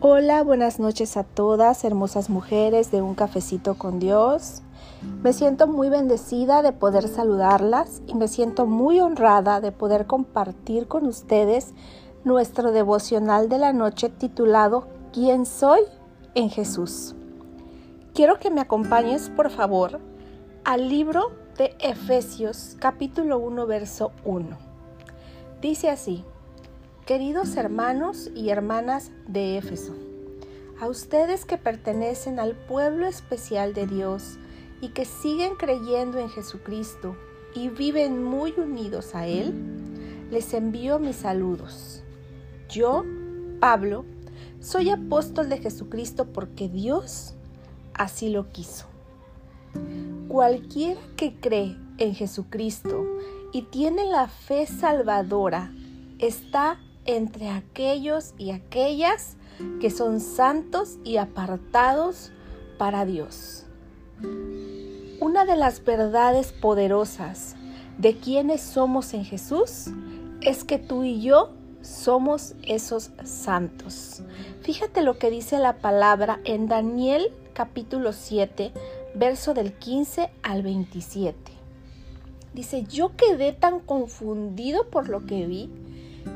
Hola, buenas noches a todas, hermosas mujeres de un cafecito con Dios. Me siento muy bendecida de poder saludarlas y me siento muy honrada de poder compartir con ustedes nuestro devocional de la noche titulado ¿Quién soy en Jesús? Quiero que me acompañes, por favor, al libro de Efesios capítulo 1, verso 1. Dice así, Queridos hermanos y hermanas de Éfeso, a ustedes que pertenecen al pueblo especial de Dios y que siguen creyendo en Jesucristo y viven muy unidos a Él, les envío mis saludos. Yo, Pablo, soy apóstol de Jesucristo porque Dios así lo quiso. Cualquiera que cree en Jesucristo y tiene la fe salvadora está entre aquellos y aquellas que son santos y apartados para Dios. Una de las verdades poderosas de quienes somos en Jesús es que tú y yo somos esos santos. Fíjate lo que dice la palabra en Daniel capítulo 7, verso del 15 al 27. Dice, yo quedé tan confundido por lo que vi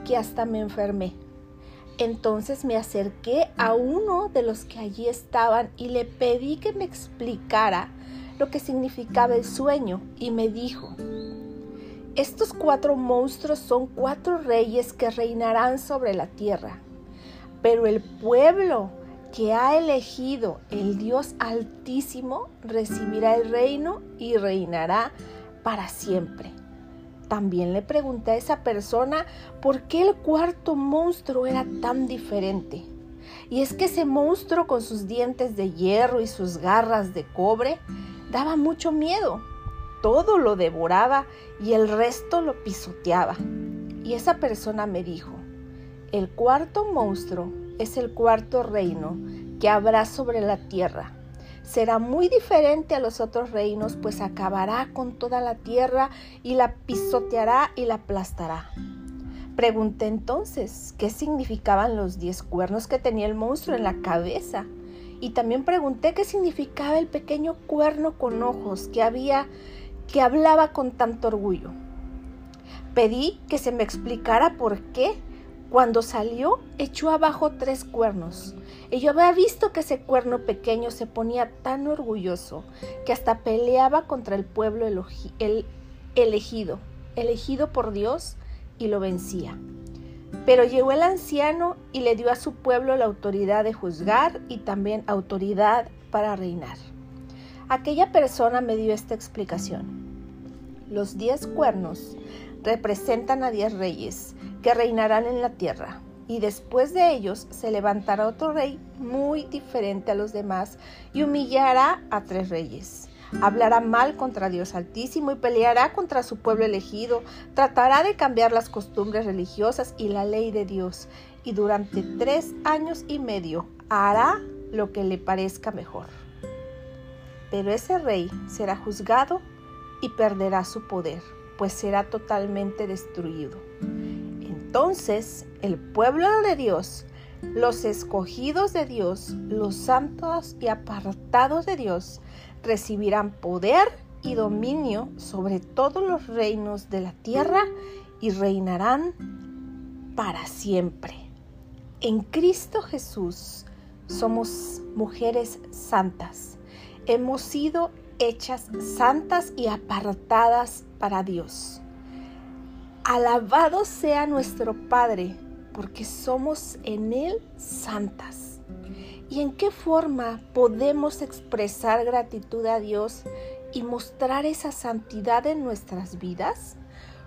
que hasta me enfermé. Entonces me acerqué a uno de los que allí estaban y le pedí que me explicara lo que significaba el sueño y me dijo, estos cuatro monstruos son cuatro reyes que reinarán sobre la tierra, pero el pueblo que ha elegido el Dios Altísimo recibirá el reino y reinará para siempre. También le pregunté a esa persona por qué el cuarto monstruo era tan diferente. Y es que ese monstruo con sus dientes de hierro y sus garras de cobre daba mucho miedo. Todo lo devoraba y el resto lo pisoteaba. Y esa persona me dijo, el cuarto monstruo es el cuarto reino que habrá sobre la tierra será muy diferente a los otros reinos, pues acabará con toda la tierra y la pisoteará y la aplastará. Pregunté entonces qué significaban los diez cuernos que tenía el monstruo en la cabeza. Y también pregunté qué significaba el pequeño cuerno con ojos que había que hablaba con tanto orgullo. Pedí que se me explicara por qué cuando salió, echó abajo tres cuernos. Y yo había visto que ese cuerno pequeño se ponía tan orgulloso que hasta peleaba contra el pueblo el elegido, elegido por Dios, y lo vencía. Pero llegó el anciano y le dio a su pueblo la autoridad de juzgar y también autoridad para reinar. Aquella persona me dio esta explicación. Los diez cuernos representan a diez reyes que reinarán en la tierra. Y después de ellos se levantará otro rey muy diferente a los demás y humillará a tres reyes. Hablará mal contra Dios Altísimo y peleará contra su pueblo elegido. Tratará de cambiar las costumbres religiosas y la ley de Dios. Y durante tres años y medio hará lo que le parezca mejor. Pero ese rey será juzgado y perderá su poder, pues será totalmente destruido. Entonces el pueblo de Dios, los escogidos de Dios, los santos y apartados de Dios, recibirán poder y dominio sobre todos los reinos de la tierra y reinarán para siempre. En Cristo Jesús somos mujeres santas. Hemos sido hechas santas y apartadas para Dios. Alabado sea nuestro Padre, porque somos en Él santas. ¿Y en qué forma podemos expresar gratitud a Dios y mostrar esa santidad en nuestras vidas?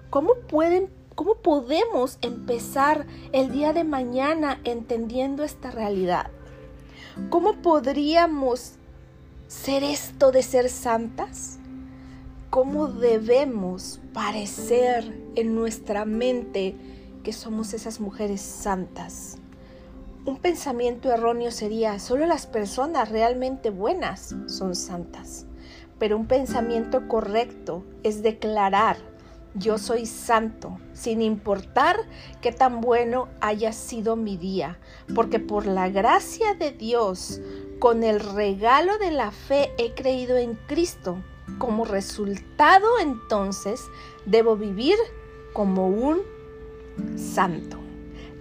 ¿Cómo, pueden, ¿Cómo podemos empezar el día de mañana entendiendo esta realidad? ¿Cómo podríamos ser esto de ser santas? Cómo debemos parecer en nuestra mente que somos esas mujeres santas. Un pensamiento erróneo sería, solo las personas realmente buenas son santas. Pero un pensamiento correcto es declarar yo soy santo, sin importar qué tan bueno haya sido mi día, porque por la gracia de Dios, con el regalo de la fe he creído en Cristo. Como resultado entonces debo vivir como un santo.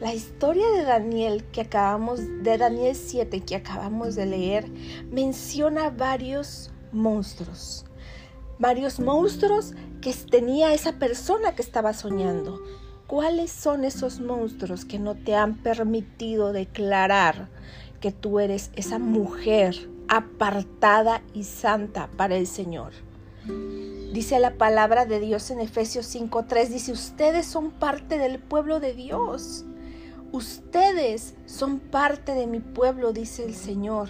La historia de Daniel que acabamos de Daniel 7 que acabamos de leer menciona varios monstruos. Varios monstruos que tenía esa persona que estaba soñando. ¿Cuáles son esos monstruos que no te han permitido declarar que tú eres esa mujer apartada y santa para el Señor? Dice la palabra de Dios en Efesios 5:3, dice, ustedes son parte del pueblo de Dios. Ustedes son parte de mi pueblo, dice el Señor.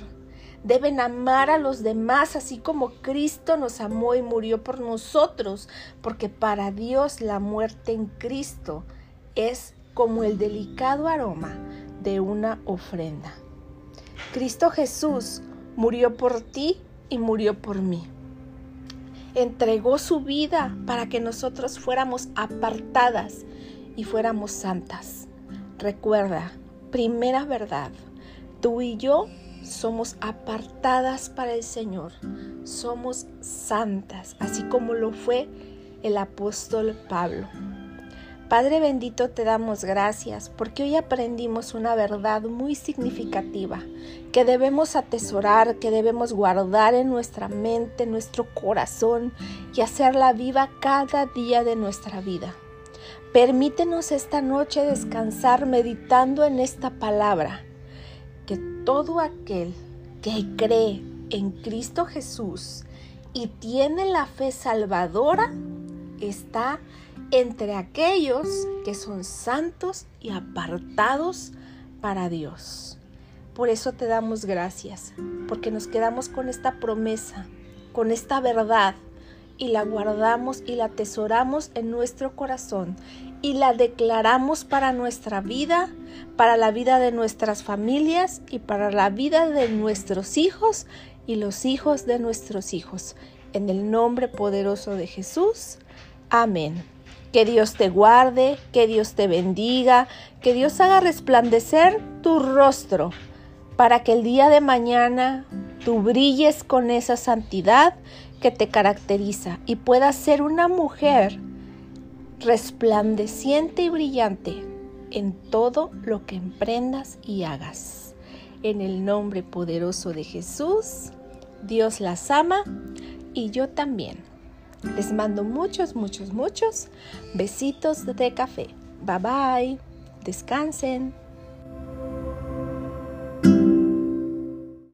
Deben amar a los demás así como Cristo nos amó y murió por nosotros, porque para Dios la muerte en Cristo es como el delicado aroma de una ofrenda. Cristo Jesús murió por ti y murió por mí. Entregó su vida para que nosotros fuéramos apartadas y fuéramos santas. Recuerda, primera verdad, tú y yo somos apartadas para el Señor, somos santas, así como lo fue el apóstol Pablo. Padre bendito, te damos gracias porque hoy aprendimos una verdad muy significativa que debemos atesorar, que debemos guardar en nuestra mente, en nuestro corazón y hacerla viva cada día de nuestra vida. Permítenos esta noche descansar meditando en esta palabra, que todo aquel que cree en Cristo Jesús y tiene la fe salvadora está entre aquellos que son santos y apartados para Dios. Por eso te damos gracias, porque nos quedamos con esta promesa, con esta verdad y la guardamos y la atesoramos en nuestro corazón y la declaramos para nuestra vida, para la vida de nuestras familias y para la vida de nuestros hijos y los hijos de nuestros hijos. En el nombre poderoso de Jesús. Amén. Que Dios te guarde, que Dios te bendiga, que Dios haga resplandecer tu rostro para que el día de mañana tú brilles con esa santidad que te caracteriza y puedas ser una mujer resplandeciente y brillante en todo lo que emprendas y hagas. En el nombre poderoso de Jesús, Dios las ama y yo también. Les mando muchos, muchos, muchos besitos de café. Bye bye. Descansen.